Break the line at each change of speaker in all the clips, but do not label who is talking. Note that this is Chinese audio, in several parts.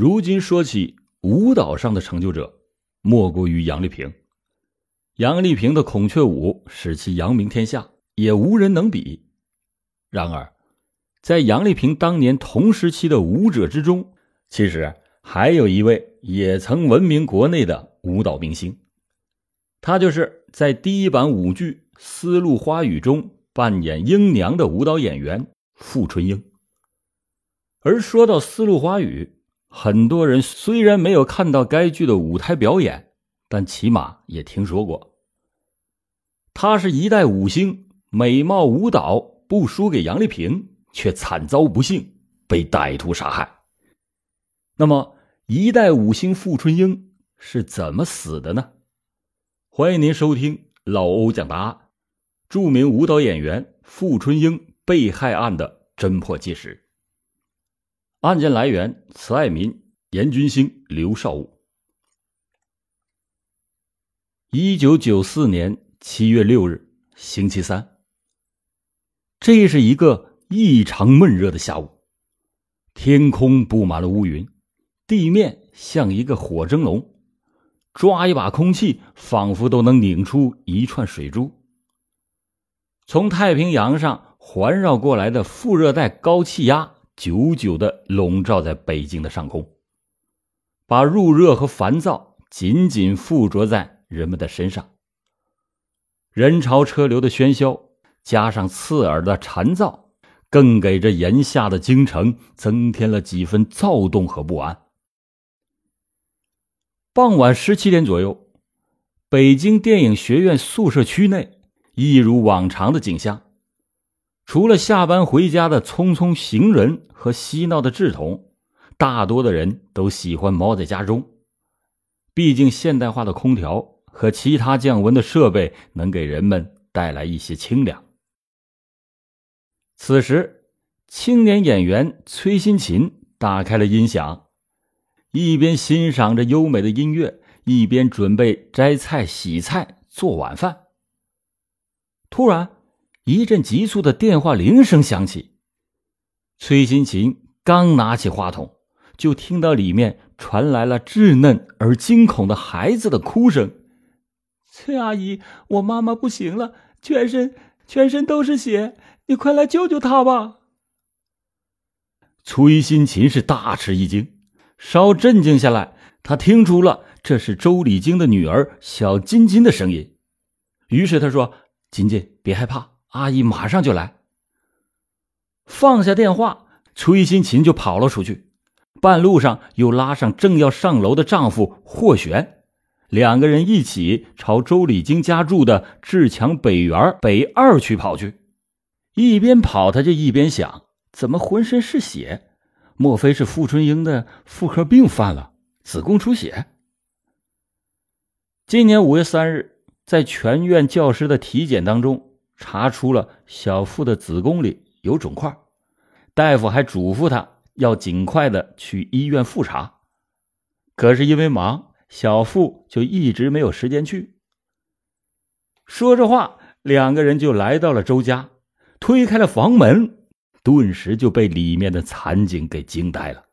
如今说起舞蹈上的成就者，莫过于杨丽萍。杨丽萍的孔雀舞使其扬名天下，也无人能比。然而，在杨丽萍当年同时期的舞者之中，其实还有一位也曾闻名国内的舞蹈明星，他就是在第一版舞剧《丝路花雨》中扮演英娘的舞蹈演员傅春英。而说到《丝路花雨》，很多人虽然没有看到该剧的舞台表演，但起码也听说过。她是一代舞星，美貌舞蹈不输给杨丽萍，却惨遭不幸被歹徒杀害。那么，一代舞星傅春英是怎么死的呢？欢迎您收听老欧讲答案，著名舞蹈演员傅春英被害案的侦破纪实。案件来源：慈爱民、严军兴、刘少武。一九九四年七月六日，星期三。这是一个异常闷热的下午，天空布满了乌云，地面像一个火蒸笼，抓一把空气，仿佛都能拧出一串水珠。从太平洋上环绕过来的副热带高气压。久久的笼罩在北京的上空，把入热和烦躁紧紧附着在人们的身上。人潮车流的喧嚣，加上刺耳的蝉噪，更给这炎夏的京城增添了几分躁动和不安。傍晚十七点左右，北京电影学院宿舍区内，一如往常的景象。除了下班回家的匆匆行人和嬉闹的稚童，大多的人都喜欢猫在家中。毕竟现代化的空调和其他降温的设备能给人们带来一些清凉。此时，青年演员崔新琴打开了音响，一边欣赏着优美的音乐，一边准备摘菜、洗菜、做晚饭。突然，一阵急促的电话铃声响起，崔新琴刚拿起话筒，就听到里面传来了稚嫩而惊恐的孩子的哭声：“
崔阿姨，我妈妈不行了，全身全身都是血，你快来救救她吧！”
崔新琴是大吃一惊，稍镇静下来，她听出了这是周礼京的女儿小金金的声音，于是她说：“金金，别害怕。”阿姨马上就来。放下电话，崔新琴就跑了出去，半路上又拉上正要上楼的丈夫霍璇，两个人一起朝周礼京家住的志强北园北二区跑去。一边跑，他就一边想：怎么浑身是血？莫非是傅春英的妇科病犯了，子宫出血？今年五月三日，在全院教师的体检当中。查出了小腹的子宫里有肿块，大夫还嘱咐他要尽快的去医院复查。可是因为忙，小腹就一直没有时间去。说着话，两个人就来到了周家，推开了房门，顿时就被里面的惨景给惊呆了。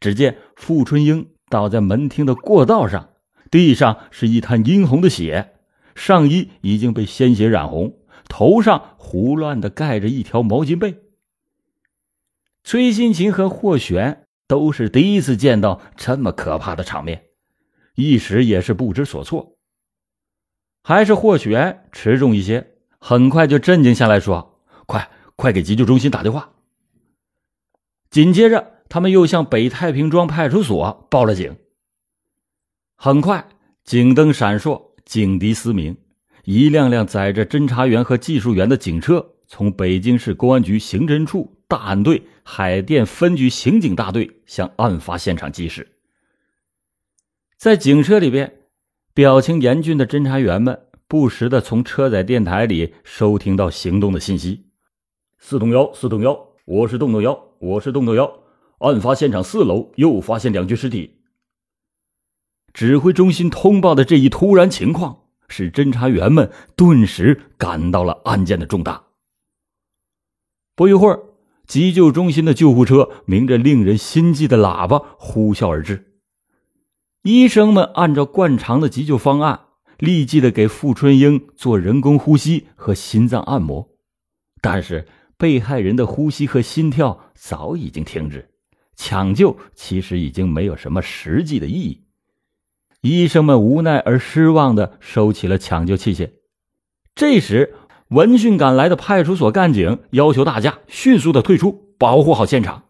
只见傅春英倒在门厅的过道上，地上是一滩殷红的血，上衣已经被鲜血染红。头上胡乱的盖着一条毛巾被。崔新琴和霍璇都是第一次见到这么可怕的场面，一时也是不知所措。还是霍璇持重一些，很快就镇静下来，说：“快快给急救中心打电话。”紧接着，他们又向北太平庄派出所报了警。很快，警灯闪烁，警笛嘶鸣。一辆辆载着侦查员和技术员的警车，从北京市公安局刑侦处大案队海淀分局刑警大队向案发现场疾驶。在警车里边，表情严峻的侦查员们不时的从车载电台里收听到行动的信息：“四栋幺，四栋幺，我是栋栋幺，我是栋栋幺，案发现场四楼又发现两具尸体。”指挥中心通报的这一突然情况。使侦查员们顿时感到了案件的重大。不一会儿，急救中心的救护车鸣着令人心悸的喇叭呼啸而至。医生们按照惯常的急救方案，立即的给傅春英做人工呼吸和心脏按摩。但是被害人的呼吸和心跳早已经停止，抢救其实已经没有什么实际的意义。医生们无奈而失望的收起了抢救器械。这时，闻讯赶来的派出所干警要求大家迅速的退出，保护好现场。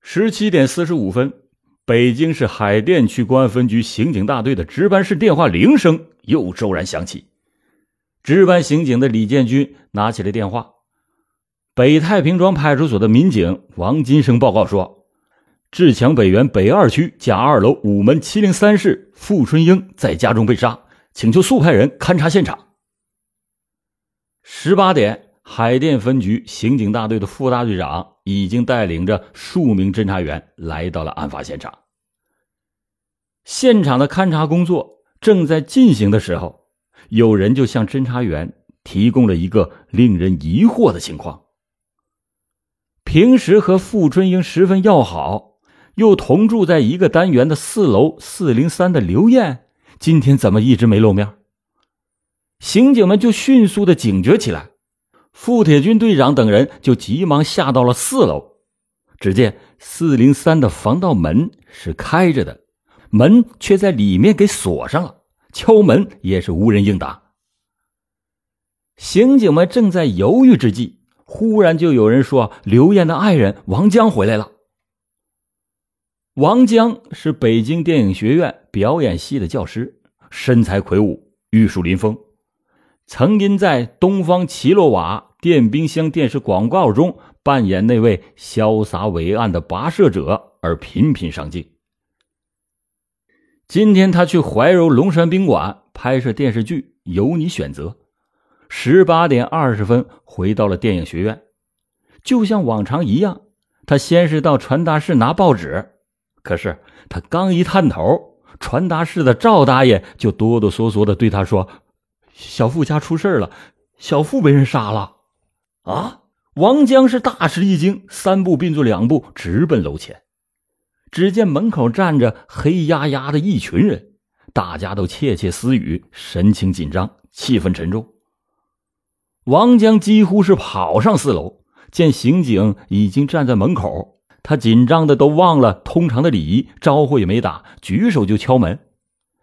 十七点四十五分，北京市海淀区公安分局刑警大队的值班室电话铃声又骤然响起。值班刑警的李建军拿起了电话，北太平庄派出所的民警王金生报告说：“志强北园北二区甲二楼五门七零三室傅春英在家中被杀，请求速派人勘察现场。”十八点，海淀分局刑警大队的副大队长已经带领着数名侦查员来到了案发现场。现场的勘查工作正在进行的时候，有人就向侦查员提供了一个令人疑惑的情况：平时和傅春英十分要好，又同住在一个单元的四楼四零三的刘艳，今天怎么一直没露面？刑警们就迅速的警觉起来，傅铁军队长等人就急忙下到了四楼。只见四零三的防盗门是开着的，门却在里面给锁上了，敲门也是无人应答。刑警们正在犹豫之际，忽然就有人说：“刘艳的爱人王江回来了。”王江是北京电影学院表演系的教师，身材魁梧，玉树临风。曾因在《东方奇洛瓦电冰箱》电视广告中扮演那位潇洒伟岸的跋涉者而频频上镜。今天他去怀柔龙山宾馆拍摄电视剧《由你选择》，十八点二十分回到了电影学院。就像往常一样，他先是到传达室拿报纸，可是他刚一探头，传达室的赵大爷就哆哆嗦嗦的对他说。小富家出事了，小富被人杀了！啊！王江是大吃一惊，三步并作两步直奔楼前。只见门口站着黑压压的一群人，大家都窃窃私语，神情紧张，气氛沉重。王江几乎是跑上四楼，见刑警已经站在门口，他紧张的都忘了通常的礼仪，招呼也没打，举手就敲门，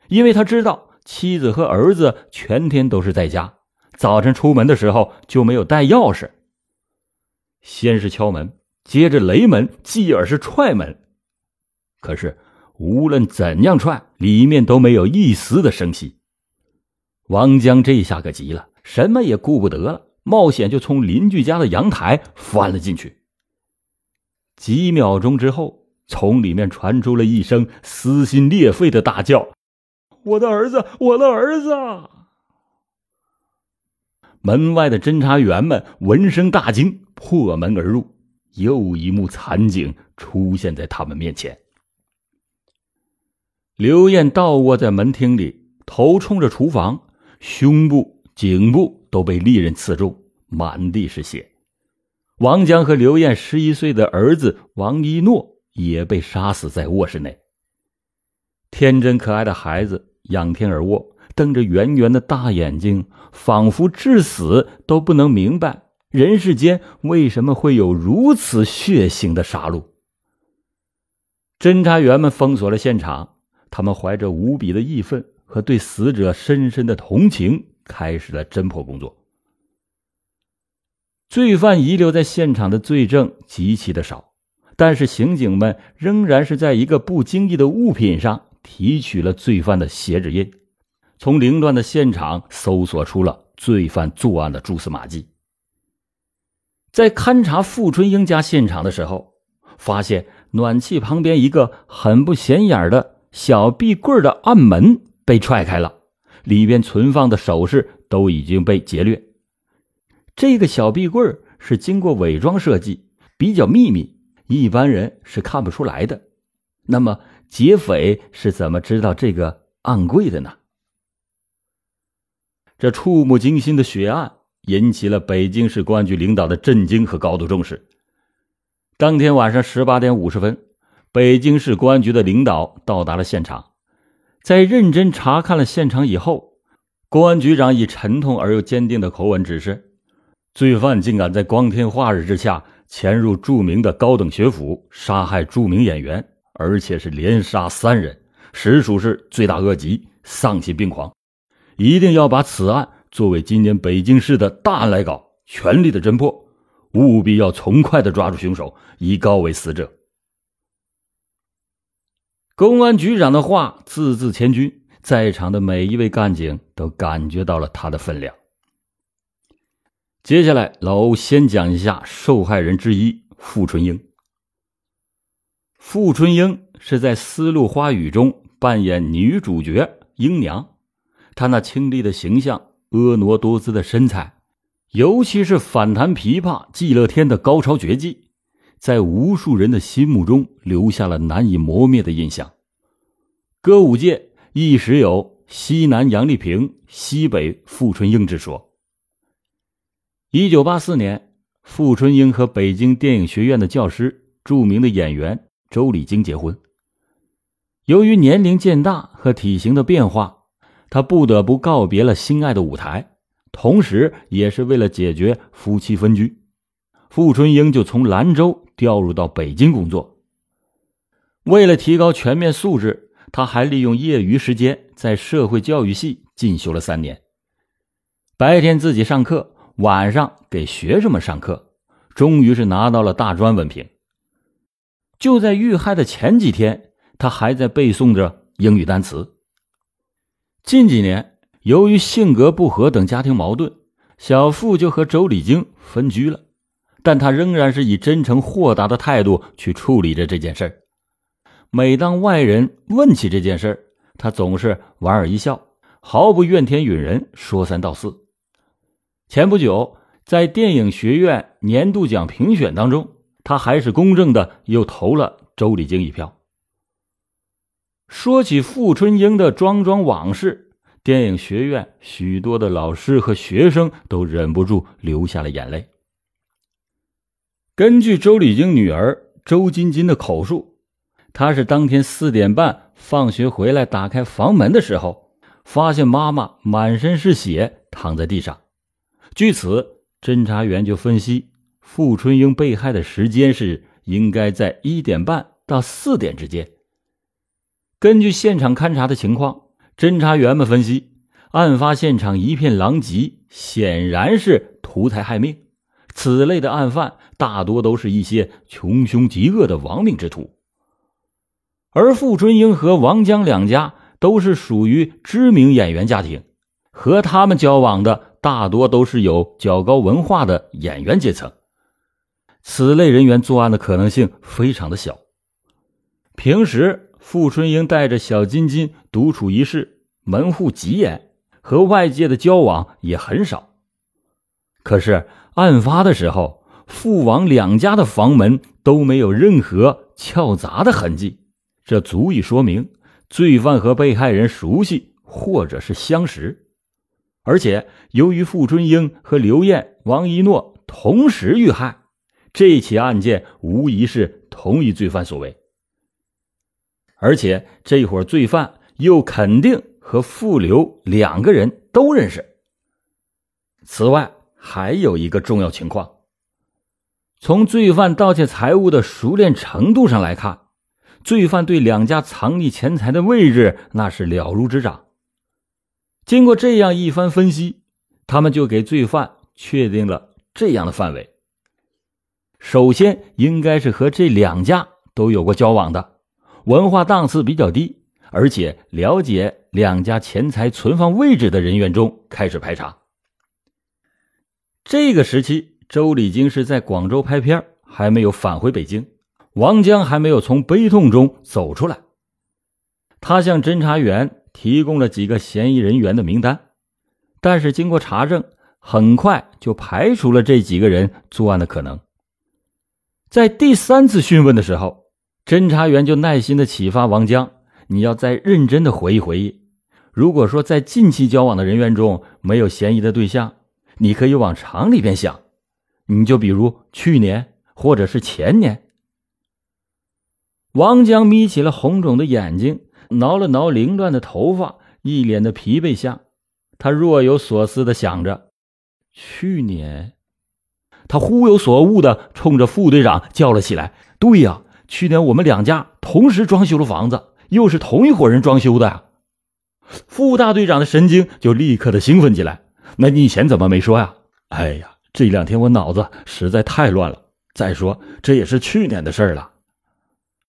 因为他知道。妻子和儿子全天都是在家，早晨出门的时候就没有带钥匙。先是敲门，接着雷门，继而是踹门。可是无论怎样踹，里面都没有一丝的声息。王江这下可急了，什么也顾不得了，冒险就从邻居家的阳台翻了进去。几秒钟之后，从里面传出了一声撕心裂肺的大叫。我的儿子，我的儿子！门外的侦查员们闻声大惊，破门而入。又一幕惨景出现在他们面前：刘艳倒卧在门厅里，头冲着厨房，胸部、颈部都被利刃刺中，满地是血。王江和刘艳十一岁的儿子王一诺也被杀死在卧室内。天真可爱的孩子。仰天而卧，瞪着圆圆的大眼睛，仿佛至死都不能明白人世间为什么会有如此血腥的杀戮。侦查员们封锁了现场，他们怀着无比的义愤和对死者深深的同情，开始了侦破工作。罪犯遗留在现场的罪证极其的少，但是刑警们仍然是在一个不经意的物品上。提取了罪犯的血指印，从凌乱的现场搜索出了罪犯作案的蛛丝马迹。在勘察傅春英家现场的时候，发现暖气旁边一个很不显眼的小壁柜的暗门被踹开了，里边存放的首饰都已经被劫掠。这个小壁柜是经过伪装设计，比较秘密，一般人是看不出来的。那么。劫匪是怎么知道这个暗柜的呢？这触目惊心的血案引起了北京市公安局领导的震惊和高度重视。当天晚上十八点五十分，北京市公安局的领导到达了现场，在认真查看了现场以后，公安局长以沉痛而又坚定的口吻指示：罪犯竟敢在光天化日之下潜入著名的高等学府，杀害著名演员，而且是连杀三人，实属是罪大恶极，丧心病狂，一定要把此案。作为今年北京市的大案来搞，全力的侦破，务必要从快的抓住凶手，以告为死者。公安局长的话字字千钧，在场的每一位干警都感觉到了他的分量。接下来，老欧先讲一下受害人之一傅春英。傅春英是在《丝路花语》中扮演女主角英娘，她那清丽的形象。婀娜多姿的身材，尤其是反弹琵琶季乐天的高超绝技，在无数人的心目中留下了难以磨灭的印象。歌舞界一时有“西南杨丽萍，西北傅春英”之说。一九八四年，傅春英和北京电影学院的教师、著名的演员周礼京结婚。由于年龄渐大和体型的变化。他不得不告别了心爱的舞台，同时也是为了解决夫妻分居，傅春英就从兰州调入到北京工作。为了提高全面素质，他还利用业余时间在社会教育系进修了三年，白天自己上课，晚上给学生们上课，终于是拿到了大专文凭。就在遇害的前几天，他还在背诵着英语单词。近几年，由于性格不合等家庭矛盾，小付就和周礼京分居了。但他仍然是以真诚豁达的态度去处理着这件事每当外人问起这件事他总是莞尔一笑，毫不怨天允人，说三道四。前不久，在电影学院年度奖评选当中，他还是公正的，又投了周礼京一票。说起傅春英的桩桩往事，电影学院许多的老师和学生都忍不住流下了眼泪。根据周礼京女儿周金金的口述，她是当天四点半放学回来，打开房门的时候，发现妈妈满身是血躺在地上。据此，侦查员就分析，傅春英被害的时间是应该在一点半到四点之间。根据现场勘查的情况，侦查员们分析，案发现场一片狼藉，显然是图财害命。此类的案犯大多都是一些穷凶极恶的亡命之徒。而傅春英和王江两家都是属于知名演员家庭，和他们交往的大多都是有较高文化的演员阶层。此类人员作案的可能性非常的小。平时。傅春英带着小金金独处一室，门户极严，和外界的交往也很少。可是案发的时候，傅王两家的房门都没有任何撬砸的痕迹，这足以说明罪犯和被害人熟悉或者是相识。而且，由于傅春英和刘艳、王一诺同时遇害，这起案件无疑是同一罪犯所为。而且这伙罪犯又肯定和傅刘两个人都认识。此外，还有一个重要情况：从罪犯盗窃财物的熟练程度上来看，罪犯对两家藏匿钱财的位置那是了如指掌。经过这样一番分析，他们就给罪犯确定了这样的范围：首先，应该是和这两家都有过交往的。文化档次比较低，而且了解两家钱财存放位置的人员中开始排查。这个时期，周礼京是在广州拍片，还没有返回北京；王江还没有从悲痛中走出来。他向侦查员提供了几个嫌疑人员的名单，但是经过查证，很快就排除了这几个人作案的可能。在第三次讯问的时候。侦查员就耐心的启发王江：“你要再认真的回忆回忆，如果说在近期交往的人员中没有嫌疑的对象，你可以往长里边想，你就比如去年或者是前年。王江眯起了红肿的眼睛，挠了挠凌乱的头发，一脸的疲惫相。他若有所思的想着：去年，他忽有所悟的冲着副队长叫了起来：“对呀，去年我们两家同时装修了房子，又是同一伙人装修的呀。”副大队长的神经就立刻的兴奋起来。那你以前怎么没说呀？哎呀，这两天我脑子实在太乱了。再说，这也是去年的事了。